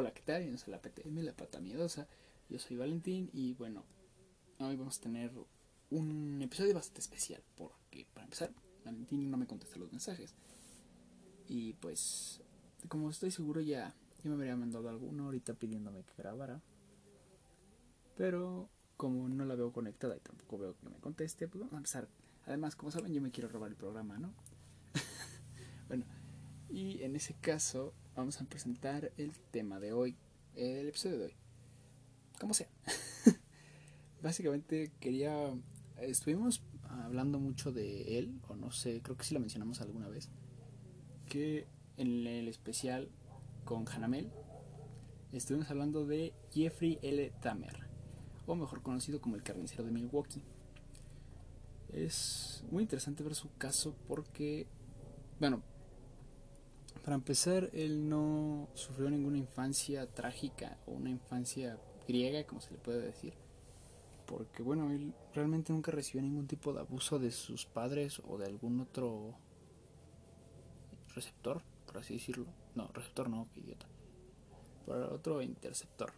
Hola, ¿qué tal? Yo soy la PTM, la pata miedosa. Yo soy Valentín y bueno, hoy vamos a tener un episodio bastante especial porque para empezar, Valentín no me contesta los mensajes. Y pues, como estoy seguro ya, ya me habría mandado alguno ahorita pidiéndome que grabara. Pero como no la veo conectada y tampoco veo que me conteste, pues vamos a empezar. Además, como saben, yo me quiero robar el programa, ¿no? bueno, y en ese caso vamos a presentar el tema de hoy, el episodio de hoy. Como sea. Básicamente quería... Estuvimos hablando mucho de él, o no sé, creo que sí lo mencionamos alguna vez, que en el especial con Hanamel estuvimos hablando de Jeffrey L. Tamer, o mejor conocido como el carnicero de Milwaukee. Es muy interesante ver su caso porque, bueno, para empezar, él no sufrió ninguna infancia trágica o una infancia griega, como se le puede decir. Porque, bueno, él realmente nunca recibió ningún tipo de abuso de sus padres o de algún otro receptor, por así decirlo. No, receptor no, qué idiota. Por otro interceptor.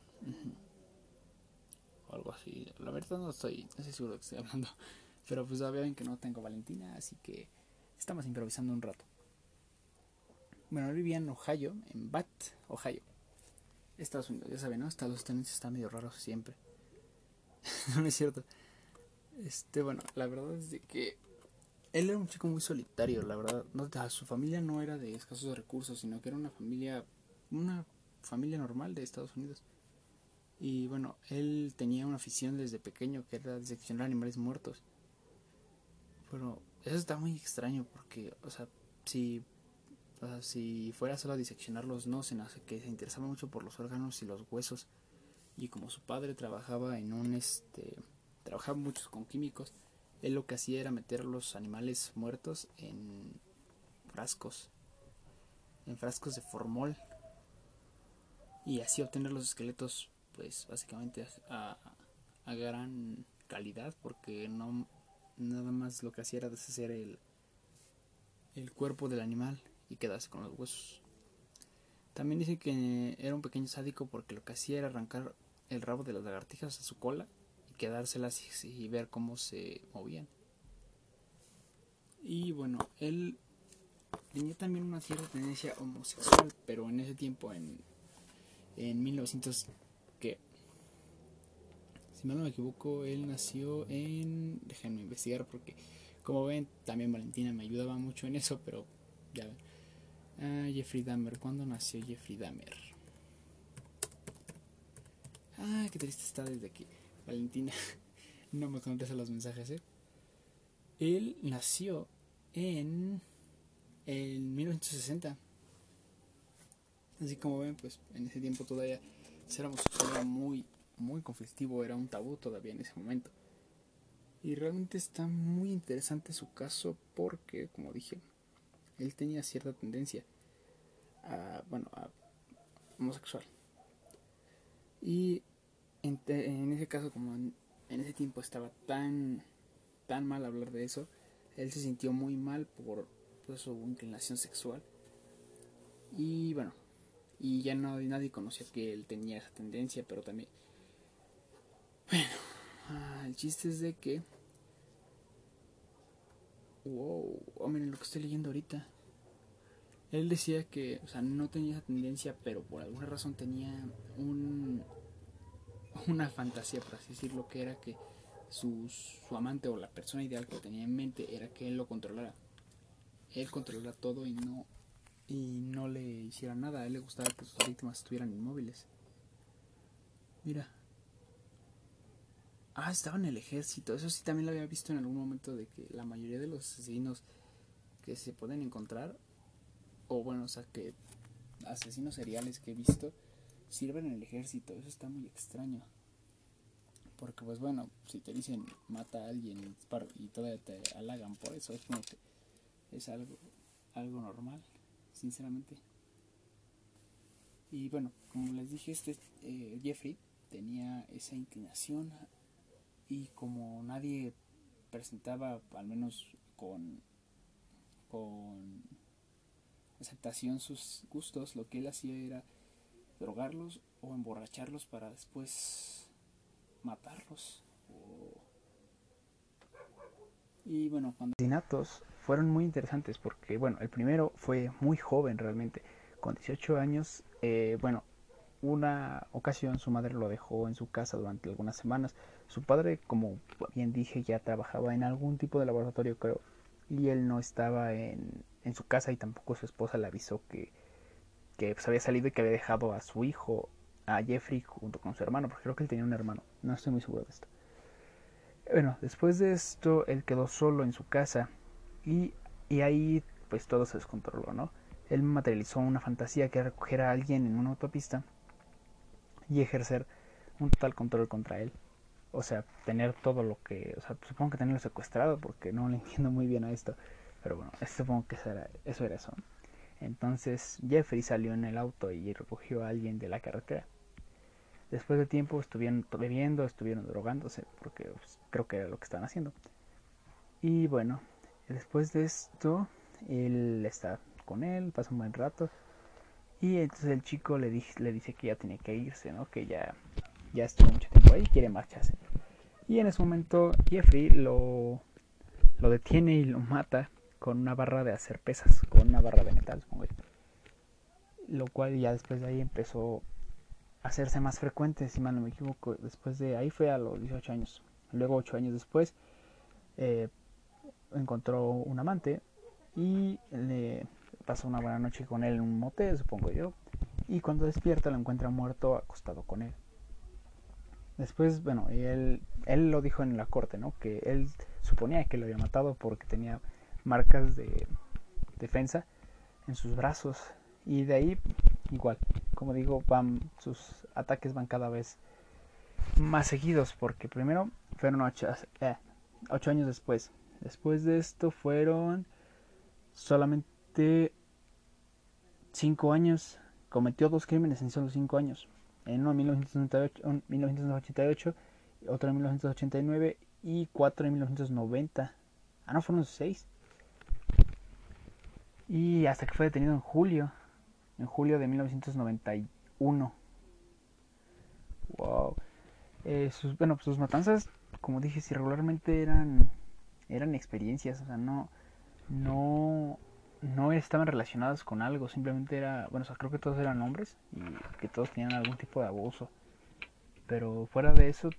O algo así. La verdad no estoy, no estoy seguro de que estoy hablando. Pero pues ya ven que no tengo Valentina, así que estamos improvisando un rato. Bueno, él vivía en Ohio, en Bath, Ohio. Estados Unidos, ya saben, ¿no? Estados Unidos está medio raro siempre. no es cierto. Este, bueno, la verdad es de que él era un chico muy solitario, la verdad. No, su familia no era de escasos recursos, sino que era una familia, una familia normal de Estados Unidos. Y bueno, él tenía una afición desde pequeño que era diseccionar animales muertos. Pero eso está muy extraño porque, o sea, si si fuera solo diseccionarlos, no, sino que se interesaba mucho por los órganos y los huesos. Y como su padre trabajaba en un este trabajaba mucho con químicos, él lo que hacía era meter los animales muertos en frascos, en frascos de formol y así obtener los esqueletos, pues básicamente a, a gran calidad, porque no nada más lo que hacía era deshacer el, el cuerpo del animal y quedarse con los huesos. También dice que era un pequeño sádico porque lo que hacía era arrancar el rabo de las lagartijas a su cola y quedárselas y, ver cómo se movían. Y bueno, él tenía también una cierta tendencia homosexual, pero en ese tiempo, en, en 1900, que si mal no me equivoco, él nació en, déjenme investigar porque como ven, también Valentina me ayudaba mucho en eso, pero ya ven. Ah, Jeffrey Dahmer. ¿Cuándo nació Jeffrey Dahmer? Ah, qué triste está desde que Valentina no me contesta los mensajes, ¿eh? Él nació en, en 1960. Así como ven, pues en ese tiempo todavía ser era muy, muy conflictivo, era un tabú todavía en ese momento. Y realmente está muy interesante su caso porque, como dije, él tenía cierta tendencia a, bueno, a homosexual. Y en, ese caso, como en, ese tiempo estaba tan, tan mal hablar de eso, él se sintió muy mal por, su inclinación sexual. Y bueno, y ya no, nadie conocía que él tenía esa tendencia, pero también... Bueno, ah, el chiste es de que Wow, oh, miren lo que estoy leyendo ahorita. Él decía que, o sea, no tenía esa tendencia, pero por alguna razón tenía un, una fantasía, por así decirlo, que era que su, su amante o la persona ideal que tenía en mente era que él lo controlara. Él controlara todo y no, y no le hiciera nada. A él le gustaba que sus víctimas estuvieran inmóviles. Mira, Ah, estaba en el ejército. Eso sí también lo había visto en algún momento de que la mayoría de los asesinos que se pueden encontrar, o bueno, o sea, que asesinos seriales que he visto, sirven en el ejército. Eso está muy extraño. Porque pues bueno, si te dicen mata a alguien y, todavía te halagan por eso, es como que es algo, algo normal, sinceramente. Y bueno, como les dije, este eh, Jeffrey tenía esa inclinación y como nadie presentaba, al menos con, con aceptación sus gustos, lo que él hacía era drogarlos o emborracharlos para después matarlos. Y bueno, cuando asesinatos fueron muy interesantes porque, bueno, el primero fue muy joven realmente, con 18 años, eh, bueno, una ocasión su madre lo dejó en su casa durante algunas semanas. Su padre, como bien dije, ya trabajaba en algún tipo de laboratorio, creo, y él no estaba en, en su casa y tampoco su esposa le avisó que, que había salido y que había dejado a su hijo, a Jeffrey, junto con su hermano, porque creo que él tenía un hermano, no estoy muy seguro de esto. Bueno, después de esto, él quedó solo en su casa y, y ahí pues todo se descontroló, ¿no? Él materializó una fantasía que era recoger a alguien en una autopista y ejercer un total control contra él. O sea, tener todo lo que... O sea, supongo que tenerlo secuestrado porque no le entiendo muy bien a esto. Pero bueno, supongo que eso era eso. Era eso. Entonces Jeffrey salió en el auto y recogió a alguien de la carretera. Después de tiempo estuvieron bebiendo, estuvieron drogándose, porque pues, creo que era lo que estaban haciendo. Y bueno, después de esto, él está con él, pasa un buen rato. Y entonces el chico le, dice, le dice que ya tiene que irse, ¿no? Que ya, ya estuvo mucho tiempo ahí quiere marcharse. Y en ese momento Jeffrey lo, lo detiene y lo mata con una barra de hacer pesas, con una barra de metal, supongo yo. Lo cual ya después de ahí empezó a hacerse más frecuente, si mal no me equivoco. Después de ahí fue a los 18 años. Luego, 8 años después, eh, encontró un amante y le pasó una buena noche con él en un motel, supongo yo, y cuando despierta lo encuentra muerto acostado con él. Después, bueno, él, él lo dijo en la corte, ¿no? Que él suponía que lo había matado porque tenía marcas de defensa en sus brazos y de ahí igual, como digo, van sus ataques van cada vez más seguidos porque primero fueron ocho, eh, ocho años después. Después de esto fueron solamente 5 años, cometió dos crímenes en solo 5 años. En uno en 1988, 1988, otro en 1989 y cuatro en 1990. Ah, no, fueron 6. Y hasta que fue detenido en julio, en julio de 1991. Wow. Eh, sus, bueno, sus matanzas, como dije, si regularmente eran eran experiencias, o sea, no no no estaban relacionadas con algo, simplemente era, bueno, creo que todos eran hombres y que todos tenían algún tipo de abuso. Pero fuera de eso,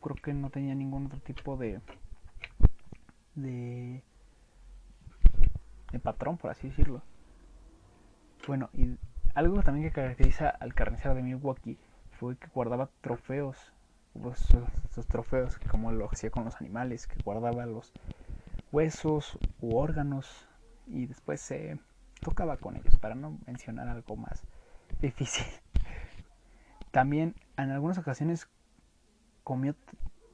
creo que no tenía ningún otro tipo de de de patrón, por así decirlo. Bueno, y algo también que caracteriza al carnicero de Milwaukee fue que guardaba trofeos, esos, trofeos como lo hacía con los animales, que guardaba los huesos u órganos y después se tocaba con ellos, para no mencionar algo más difícil. También en algunas ocasiones comió,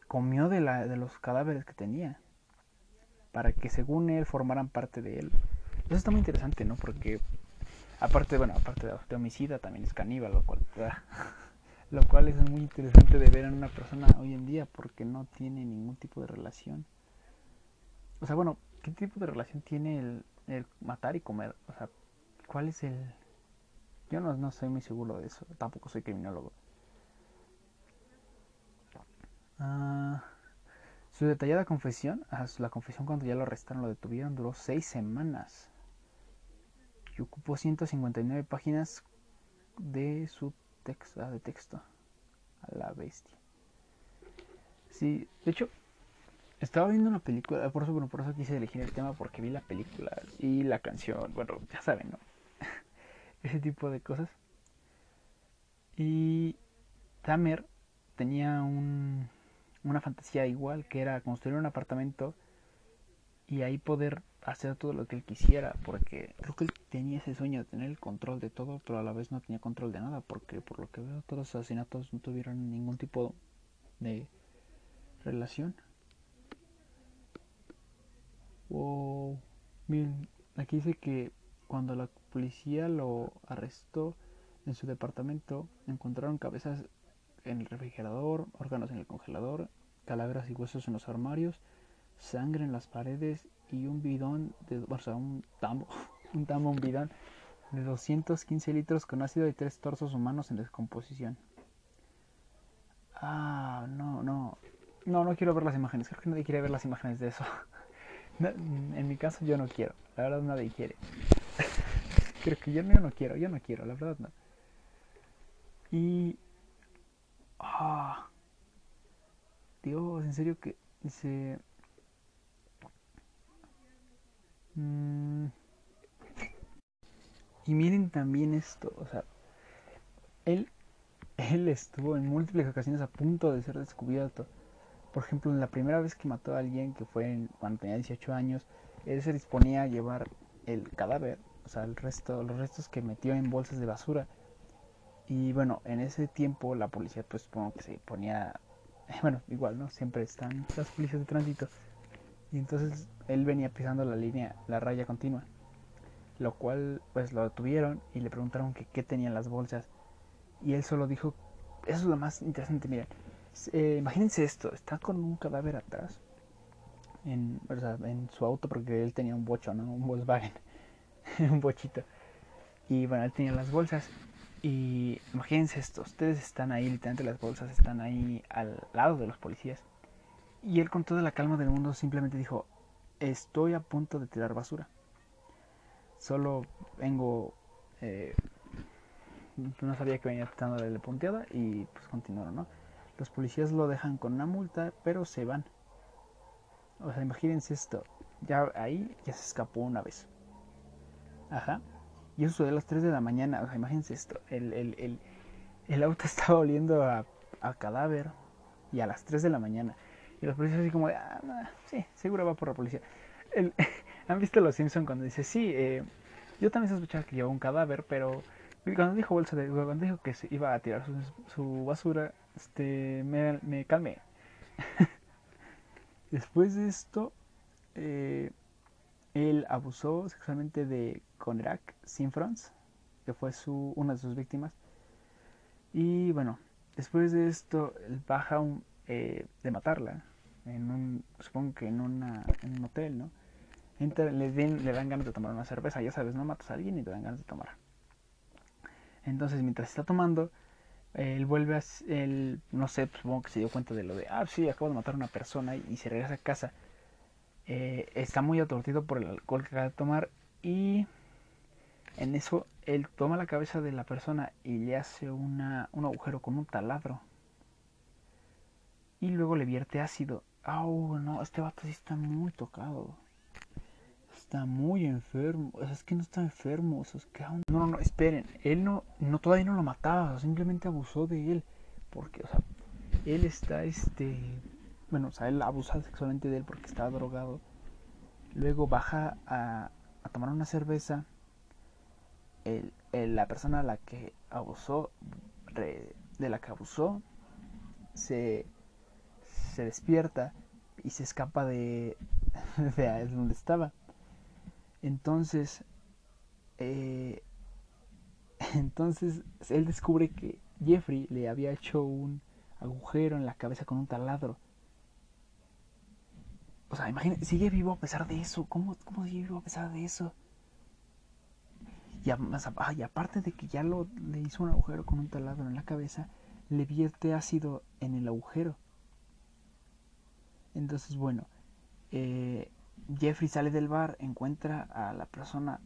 comió de, la, de los cadáveres que tenía, para que según él formaran parte de él. Eso está muy interesante, ¿no? Porque aparte, bueno, aparte de, homicida, también es caníbal, lo cual, lo cual es muy interesante de ver en una persona hoy en día porque no tiene ningún tipo de relación. O sea, bueno, ¿qué tipo de relación tiene el, el matar y comer. O sea, ¿cuál es el...? Yo no, no soy muy seguro de eso. Tampoco soy criminólogo. Ah, su detallada confesión, ah, la confesión cuando ya lo arrestaron, lo detuvieron, duró seis semanas. Y ocupó 159 páginas de su texto, ah, de texto. A la bestia. Sí, de hecho, estaba viendo una película, por eso, bueno, por eso quise elegir el tema, porque vi la película y la canción, bueno, ya saben, ¿no? Ese tipo de cosas. Y Tamer tenía un, una fantasía igual, que era construir un apartamento y ahí poder hacer todo lo que él quisiera, porque creo que él tenía ese sueño de tener el control de todo, pero a la vez no tenía control de nada, porque por lo que veo todos los asesinatos no tuvieron ningún tipo de relación. Wow. Miren, aquí dice que cuando la policía lo arrestó en su departamento, encontraron cabezas en el refrigerador, órganos en el congelador, calaveras y huesos en los armarios, sangre en las paredes y un bidón de, o sea, un tambo, un tambo, un bidón de 215 litros con ácido y tres torsos humanos en descomposición. Ah, no, no. No, no quiero ver las imágenes. Creo que nadie quiere ver las imágenes de eso. en mi caso yo no quiero. La verdad nadie quiere. Creo que yo no, yo no quiero, yo no quiero, la verdad no. Y... Ah. Dios, en serio que se... Mm, y miren también esto, o sea, él, él estuvo en múltiples ocasiones a punto de ser descubierto. Por ejemplo, en la primera vez que mató a alguien, que fue cuando tenía 18 años, él se disponía a llevar el cadáver, o sea, el resto, los restos que metió en bolsas de basura. Y bueno, en ese tiempo la policía, pues supongo que se ponía, bueno, igual, ¿no? Siempre están las policías de tránsito. Y entonces él venía pisando la línea, la raya continua lo cual pues lo detuvieron y le preguntaron que qué tenían las bolsas y él solo dijo, eso es lo más interesante, miren, eh, imagínense esto, está con un cadáver atrás en, en su auto porque él tenía un bocho, ¿no? Un Volkswagen, un bochito. Y bueno, él tenía las bolsas y imagínense esto, ustedes están ahí, literalmente las bolsas están ahí al lado de los policías. Y él con toda la calma del mundo simplemente dijo, estoy a punto de tirar basura solo vengo eh, no sabía que venía tratando de punteada y pues continuaron, ¿no? Los policías lo dejan con una multa, pero se van. O sea, imagínense esto. Ya ahí ya se escapó una vez. Ajá. Y eso sucedió a las 3 de la mañana. O sea, imagínense esto. El, el, el, el auto estaba oliendo a, a, cadáver. Y a las 3 de la mañana. Y los policías así como de, ah, sí, seguro va por la policía. ¿Han visto Los Simpson cuando dice, sí, eh, yo también sospechaba que llevaba un cadáver, pero cuando dijo bolsa de cuando dijo que se iba a tirar su, basura, este, me, me calmé. Después de esto, eh, él abusó sexualmente de Conrack Sinfrons, que fue su, una de sus víctimas. Y bueno, después de esto, él baja eh, de matarla, en un, supongo que en, una, en un hotel, ¿no? le, le dan ganas de tomar una cerveza, ya sabes, no matas a alguien y te dan ganas de tomar. Entonces, mientras está tomando, él vuelve a, él, no sé, supongo que se dio cuenta de lo de, ah, sí, acabo de matar a una persona y, se regresa a casa. Eh, está muy atordido por el alcohol que acaba de tomar y en eso él toma la cabeza de la persona y le hace una, un agujero con un taladro. Y luego le vierte ácido. Oh, no, este vato sí está muy tocado muy enfermo. es que no está enfermo. no, no, no, esperen. Él no, no, todavía no lo mataba. simplemente abusó de él. Porque, o sea, él está, este, bueno, o sea, él abusa sexualmente de él porque estaba drogado. Luego baja a, a tomar una cerveza. El, la persona a la que abusó, de la que abusó, se, se despierta y se escapa de, de donde estaba. Entonces, eh, entonces él descubre que Jeffrey le había hecho un agujero en la cabeza con un taladro. O sea, imagínate, sigue vivo a pesar de eso. ¿Cómo, cómo sigue vivo a pesar de eso? Y, y aparte de que ya lo, le hizo un agujero con un taladro en la cabeza, le vierte ácido en el agujero. Entonces, bueno, eh, Jeffrey sale del bar, encuentra a la persona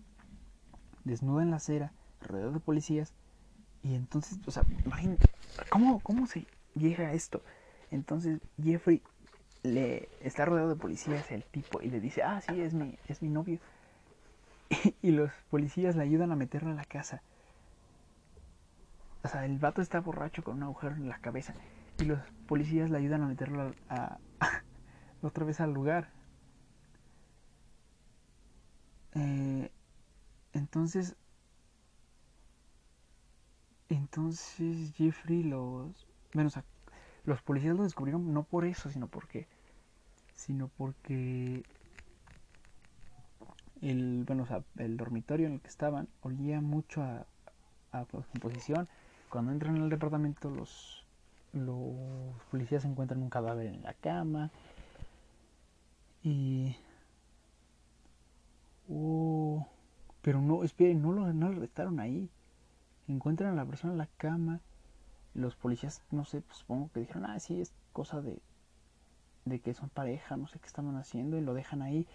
desnuda en la acera, rodeado de policías, y entonces, o sea, imagínate, ¿cómo, ¿cómo se llega a esto? Entonces Jeffrey le está rodeado de policías el tipo y le dice, ah, sí, es mi, es mi novio. Y, los policías le ayudan a meterlo a la casa. O sea, el vato está borracho con un agujero en la cabeza. Y los policías le ayudan a meterlo otra vez al lugar. Eh, entonces, entonces Jeffrey los, bueno, los policías lo descubrieron no por eso, sino porque, sino porque el, bueno, el dormitorio en el que estaban olía mucho a, a composición. Cuando entran en el departamento, los, los policías encuentran un cadáver en la cama y Uh, Pero no, esperen, no lo, no lo arrestaron ahí. Encuentran a la persona en la cama. Los policías, no sé, pues supongo que dijeron, ah, sí, es cosa de, de que son pareja, no sé qué estaban haciendo, y lo dejan ahí.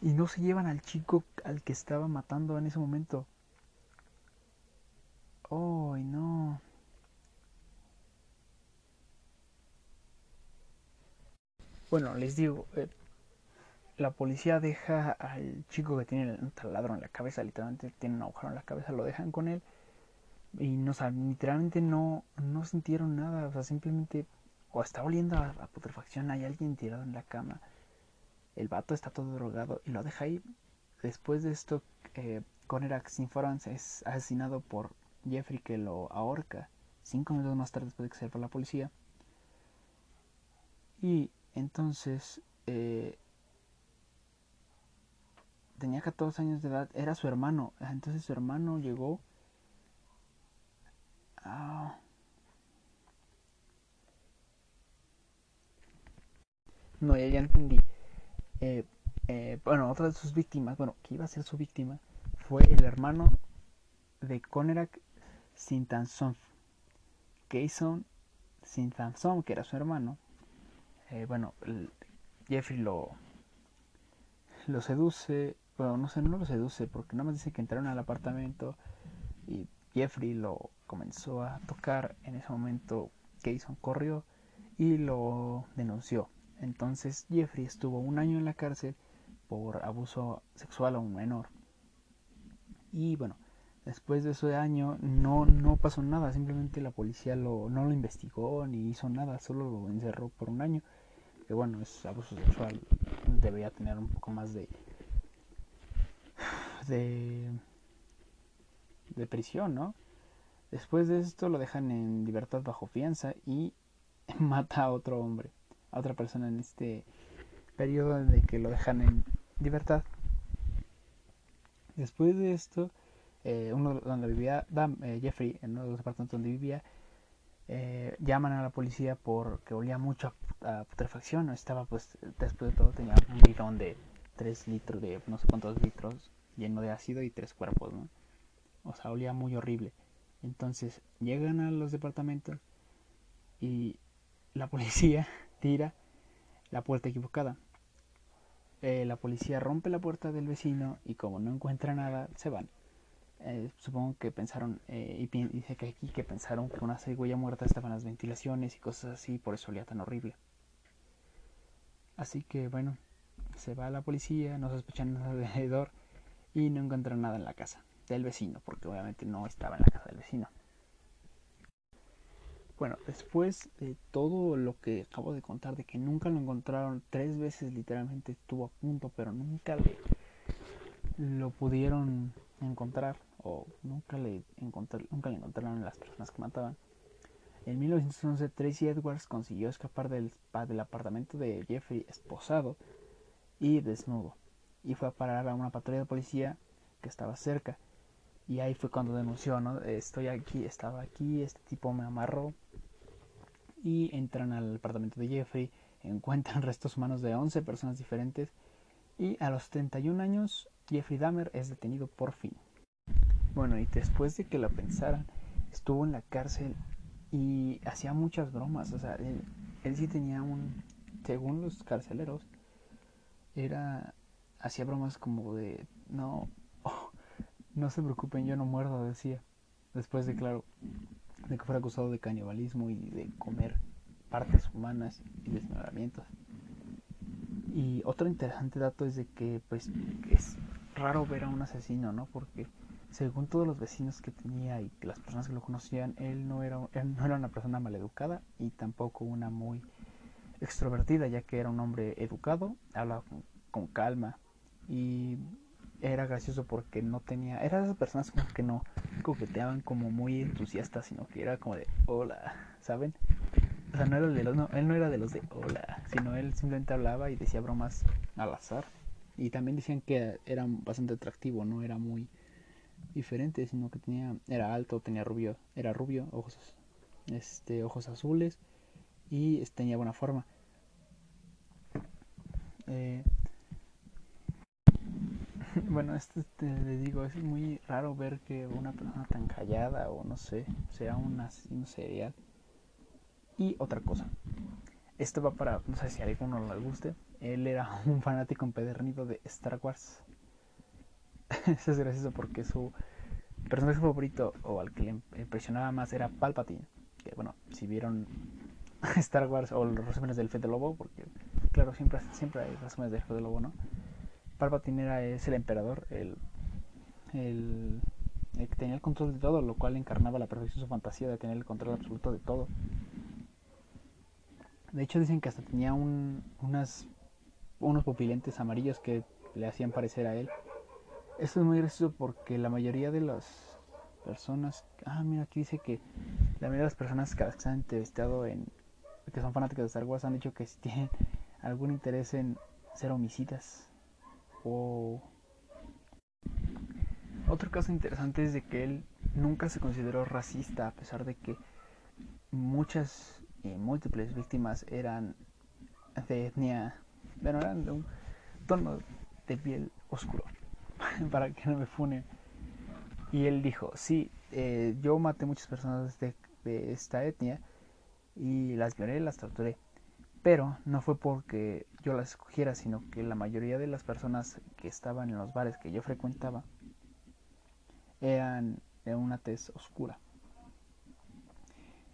Y no se llevan al chico al que estaba matando en ese momento. ¡Ay, no! Bueno, les digo, eh, la policía deja al chico que tiene el taladro en la cabeza, literalmente tiene un agujero en la cabeza, lo dejan con él y no saben, literalmente no, no sintieron nada, o sea, simplemente o está oliendo a, putrefacción, hay alguien tirado en la cama, el vato está todo drogado y lo deja ahí. Después de esto, eh, Conerac es asesinado por Jeffrey que lo ahorca cinco minutos más tarde después de que se fue la policía. Y entonces eh, tenía 14 años de edad, era su hermano. Entonces su hermano llegó. No, ya, entendí. Eh, eh, bueno, otra de sus víctimas, bueno, que iba a ser su víctima, fue el hermano de Conerak Sintanson. Kayson Sintanson, que era su hermano. Eh, bueno, Jeffrey lo, lo seduce, bueno, no sé, no lo seduce, porque nada más dice que entraron al apartamento y Jeffrey lo comenzó a tocar. En ese momento, Kayson corrió y lo denunció. Entonces Jeffrey estuvo un año en la cárcel por abuso sexual a un menor. Y bueno, después de ese año no, no pasó nada, simplemente la policía lo, no lo investigó ni hizo nada, solo lo encerró por un año. Que bueno, es abuso sexual, debería tener un poco más de, de, prisión, ¿no? Después de esto lo dejan en libertad bajo fianza y mata a otro hombre a otra persona en este periodo de que lo dejan en libertad. Después de esto, eh, uno donde vivía eh, Jeffrey, en uno de los apartamentos donde vivía, eh, llaman a la policía porque olía mucho a, putrefacción. Estaba, pues, después de todo, tenía un bidón de 3 litros, de no sé cuántos litros, lleno de ácido y tres cuerpos, ¿no? O sea, olía muy horrible. Entonces, llegan a los departamentos y la policía tira la puerta equivocada. Eh, la policía rompe la puerta del vecino y como no encuentra nada, se van. Eh, supongo que pensaron, eh, y dice que aquí que pensaron que una cigüeña muerta estaba en las ventilaciones y cosas así, por eso olía tan horrible. Así que bueno, se va la policía, no sospechan nada alrededor y no encuentran nada en la casa del vecino, porque obviamente no estaba en la casa del vecino. Bueno, después de todo lo que acabo de contar, de que nunca lo encontraron, tres veces literalmente estuvo a punto, pero nunca le, lo pudieron encontrar, o nunca le, nunca le encontraron las personas que mataban. En 1911, Tracy Edwards consiguió escapar del, del apartamento de Jeffrey esposado y desnudo, y fue a parar a una patrulla de policía que estaba cerca. Y ahí fue cuando denunció, ¿no? Estoy aquí, estaba aquí, este tipo me amarró, y entran al apartamento de Jeffrey, encuentran restos humanos de 11 personas diferentes y a los 31 años Jeffrey Dahmer es detenido por fin. Bueno, y después de que lo pensaran, estuvo en la cárcel y hacía muchas bromas, o sea, él, sí tenía un, según los carceleros, era, hacía bromas como de, no, no se preocupen, yo no muerdo, decía, después de, claro, de que fuera acusado de canibalismo y de comer partes humanas y desmembramientos. Y otro interesante dato es de que pues es raro ver a un asesino, ¿no? Porque según todos los vecinos que tenía y las personas que lo conocían, él no era, él no era una persona maleducada y tampoco una muy extrovertida, ya que era un hombre educado, hablaba con calma y era gracioso porque no tenía, era de esas personas como que no coqueteaban como muy entusiastas, sino que era como de hola, ¿saben? O sea, no era de los, no, él no era de los de hola, sino él simplemente hablaba y decía bromas al azar. Y también decían que era bastante atractivo, no era muy diferente, sino que tenía, era alto, tenía rubio, era rubio, ojos, este, ojos azules y tenía buena forma. Eh, bueno, este, te digo, es muy raro ver que una persona tan callada o no sé, sea un serial. Y otra cosa, esto va para, no sé si a alguno le guste, él era un fanático empedernido de Star Wars. Eso es gracioso porque su personaje favorito o al que le impresionaba más era Palpatine. Que bueno, si vieron Star Wars o los resúmenes del Fede Lobo, porque claro, siempre, siempre hay resúmenes del Fede Lobo, ¿no? Palpatine era, es el emperador, el, que tenía el control de todo, lo cual encarnaba la perfección su fantasía de tener el control absoluto de todo. De hecho dicen que hasta tenía un, unas, unos pupilentes amarillos que le hacían parecer a él. Esto es muy gracioso porque la mayoría de las personas... Ah, mira, aquí dice que la mayoría de las personas que se han entrevistado en... que son fanáticos de Star Wars han dicho que si tienen algún interés en ser homicidas. Otro caso interesante es de que él nunca se consideró racista a pesar de que muchas y múltiples víctimas eran de etnia, bueno, eran de un tono de piel oscuro, para que no me funen. Y él dijo, sí, eh, yo maté muchas personas de, de esta etnia y las violé, las torturé. Pero no fue porque yo las escogiera, sino que la mayoría de las personas que estaban en los bares que yo frecuentaba eran de una tez oscura.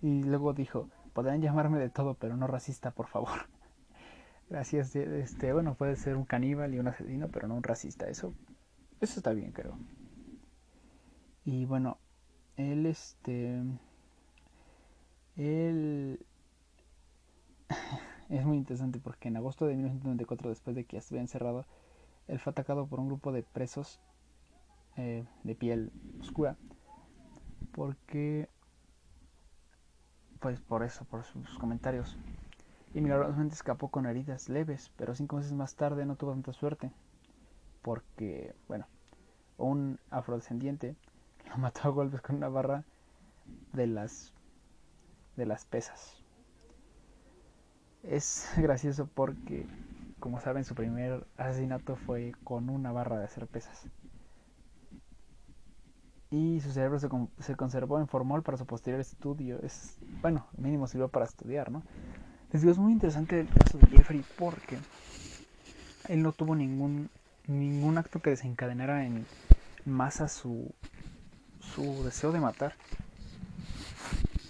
Y luego dijo, podrán llamarme de todo, pero no racista, por favor. Gracias, este, bueno, puede ser un caníbal y un asesino, pero no un racista. Eso, eso está bien, creo. Y bueno, él, este, él es muy interesante porque en agosto de 1994, después de que ya estuviera encerrado, él fue atacado por un grupo de presos eh, de piel oscura porque pues por eso, por sus comentarios. Y milagrosamente escapó con heridas leves, pero cinco meses más tarde no tuvo tanta suerte, porque, bueno, un afrodescendiente lo mató a golpes con una barra de las de las pesas. Es gracioso porque, como saben, su primer asesinato fue con una barra de hacer pesas y su cerebro se, se, conservó en formol para su posterior estudio. Es, bueno, mínimo sirvió para estudiar, ¿no? Les digo, es muy interesante el caso de Jeffrey porque él no tuvo ningún, ningún acto que desencadenara en masa su, su deseo de matar.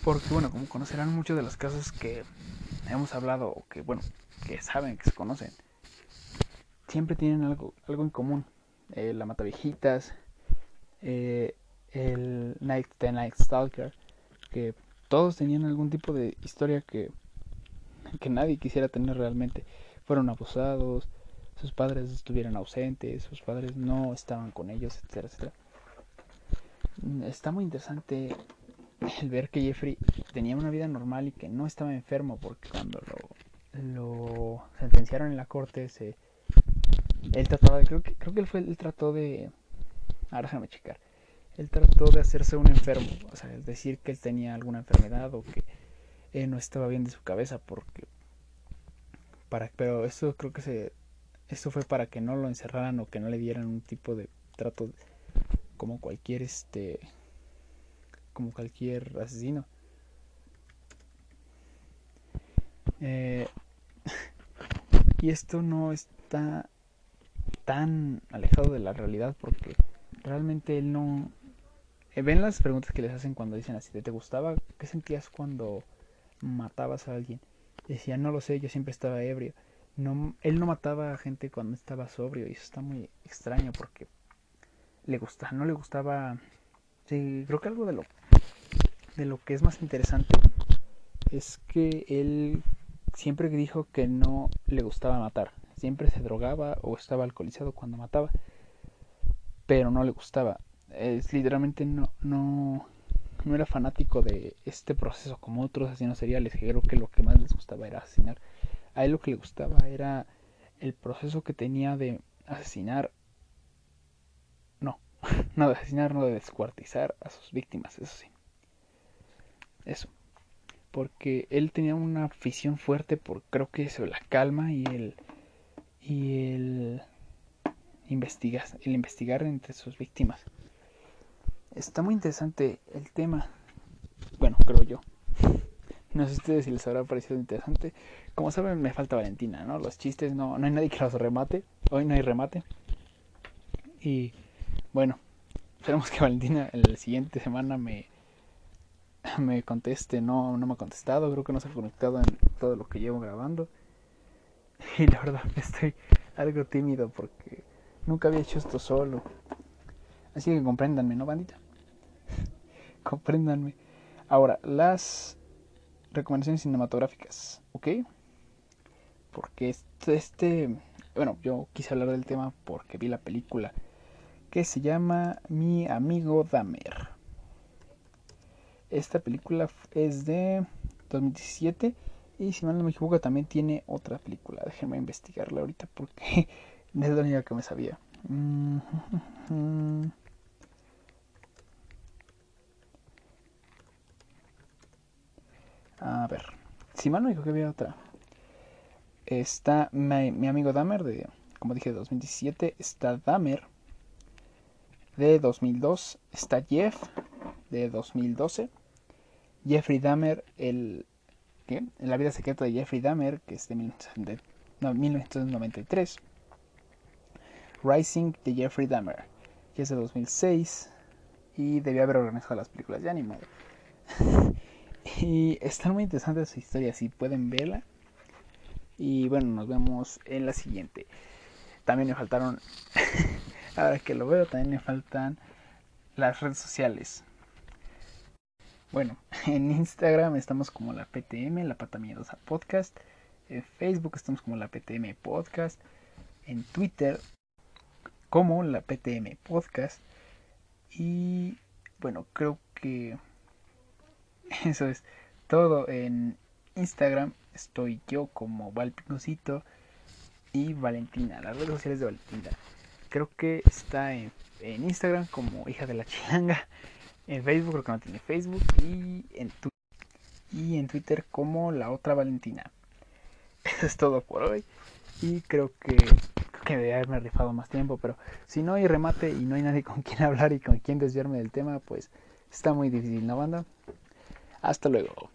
Porque, bueno, como conocerán muchos de los casos que hemos hablado, que, bueno, que saben, que se conocen, siempre tienen algo, algo en común. Eh, la mata viejitas, eh, el Night the Night Stalker, que todos tenían algún tipo de historia que, que nadie quisiera tener realmente. Fueron abusados, sus padres estuvieran ausentes, sus padres no estaban con ellos, etcétera, etcétera. Está muy interesante el ver que Jeffrey tenía una vida normal y que no estaba enfermo porque cuando lo, lo sentenciaron en la corte se él trataba de creo que creo que él fue él trató de ahora déjame checar él trató de hacerse un enfermo, o sea, decir que él tenía alguna enfermedad o que él no estaba bien de su cabeza porque para pero eso creo que se esto fue para que no lo encerraran o que no le dieran un tipo de trato como cualquier este como cualquier asesino eh, y esto no está tan alejado de la realidad porque realmente él no eh, ven las preguntas que les hacen cuando dicen así, ¿te gustaba? ¿Qué sentías cuando matabas a alguien? Decía, no lo sé, yo siempre estaba ebrio. No, él no mataba a gente cuando estaba sobrio y eso está muy extraño porque le gusta, no le gustaba. Creo que algo de lo de lo que es más interesante es que él siempre dijo que no le gustaba matar, siempre se drogaba o estaba alcoholizado cuando mataba, pero no le gustaba es, literalmente no, no, no era fanático de este proceso como otros asesinos seriales, que creo que lo que más les gustaba era asesinar. A él lo que le gustaba era el proceso que tenía de asesinar. No, no de asesinar, no de descuartizar a sus víctimas, eso sí. Eso. Porque él tenía una afición fuerte por creo que eso, la calma y el. y el. investigar, el investigar entre sus víctimas. Está muy interesante el tema. Bueno, creo yo. No sé ustedes si les habrá parecido interesante. Como saben, me falta Valentina, ¿no? Los chistes no, no hay nadie que los remate. Hoy no hay remate. Y bueno, esperemos que Valentina la siguiente semana me, me conteste. No, no me ha contestado. Creo que no se ha conectado en todo lo que llevo grabando. Y la verdad estoy algo tímido porque nunca había hecho esto solo. Así que compréndanme, ¿no, bandita? compréndanme. Ahora, las recomendaciones cinematográficas, ¿ok? Porque este, este, bueno, yo quise hablar del tema porque vi la película que se llama Mi amigo Damer. Esta película es de 2017 y si mal no me equivoco también tiene otra película. Déjenme investigarla ahorita porque es la única que me sabía. A ver, si mal no que había otra. Está mi, amigo Dahmer de, como dije, de 2017. Está Dahmer de 2002. Está Jeff de 2012. Jeffrey Dahmer, el ¿qué? La vida secreta de Jeffrey Dahmer, que es de 1993. Rising de Jeffrey Dahmer, que es de 2006. Y debía haber organizado las películas, ya ni. Y están muy interesantes sus historias, si pueden verla. Y bueno, nos vemos en la siguiente. También me faltaron, ahora que lo veo, también me faltan las redes sociales. Bueno, en Instagram estamos como la PTM, la Pata Miedosa Podcast. En Facebook estamos como la PTM Podcast. En Twitter como la PTM Podcast. Y bueno, creo que Eso es todo en Instagram. Estoy yo como Valpicosito y Valentina, las redes sociales de Valentina. Creo que está en, Instagram como hija de la chilanga. En Facebook creo que no tiene Facebook. Y en, y en Twitter como la otra Valentina. Eso es todo por hoy. Y creo que, que debería haberme rifado más tiempo. Pero si no hay remate y no hay nadie con quien hablar y con quien desviarme del tema, pues está muy difícil, ¿no, banda? Hasta luego.